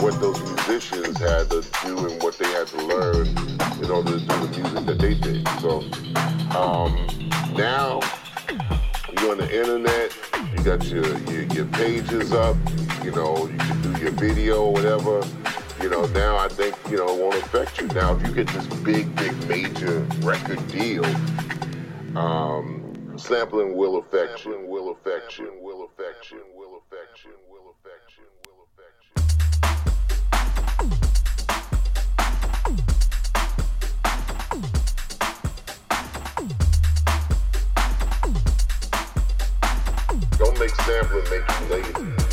what those musicians had to do and what they had to learn in order to do the music that they did. So um, now you're on the internet, you got your, your, your pages up, you know, you can do your video whatever. You know, now I think, you know, it won't affect you. Now, if you get this big, big, major record deal, um, sampling will affect you, will affect you, will affect you, will affect you, will affect you, will make sampling make you lazy.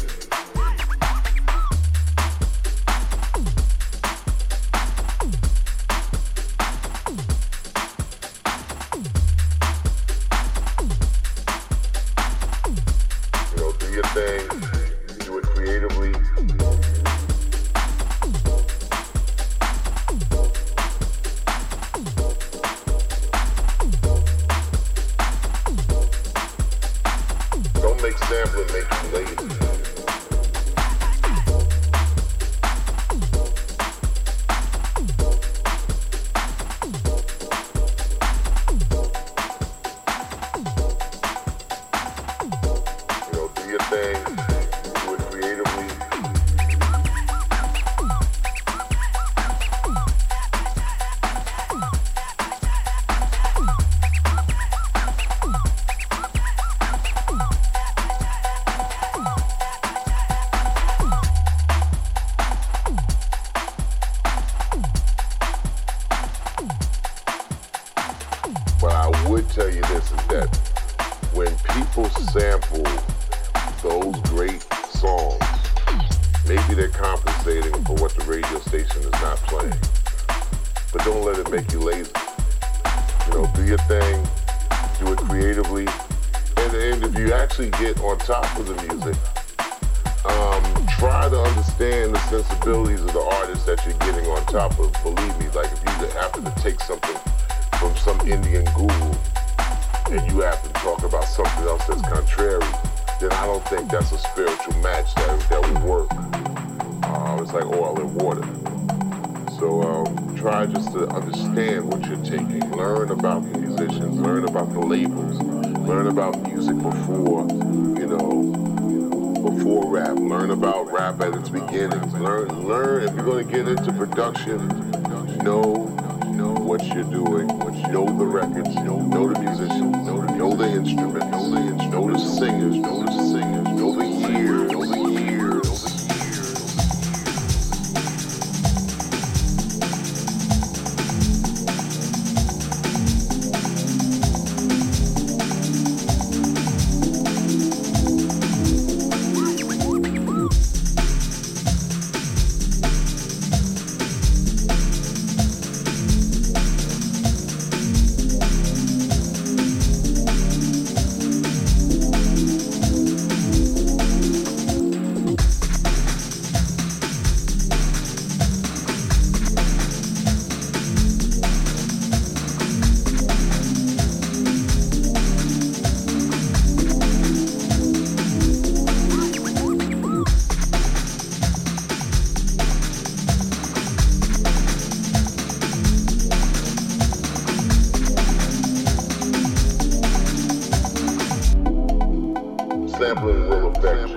They're compensating for what the radio station is not playing. But don't let it make you lazy. You know, do your thing, do it creatively. And, and if you actually get on top of the music, um, try to understand the sensibilities of the artist that you're getting on top of. Believe me, like if you happen to take something from some Indian guru and you happen to talk about something else that's contrary, then I don't think that's a spiritual match that, that would work it's like oil and water. So um, try just to understand what you're taking. Learn about musicians. Learn about the labels. Learn about music before, you know, before rap. Learn about rap at its beginnings. Learn, learn. If you're going to get into production, know what you're doing, know the records, know the musicians, know the instruments, know the singers, know the singers. sampling will affect you.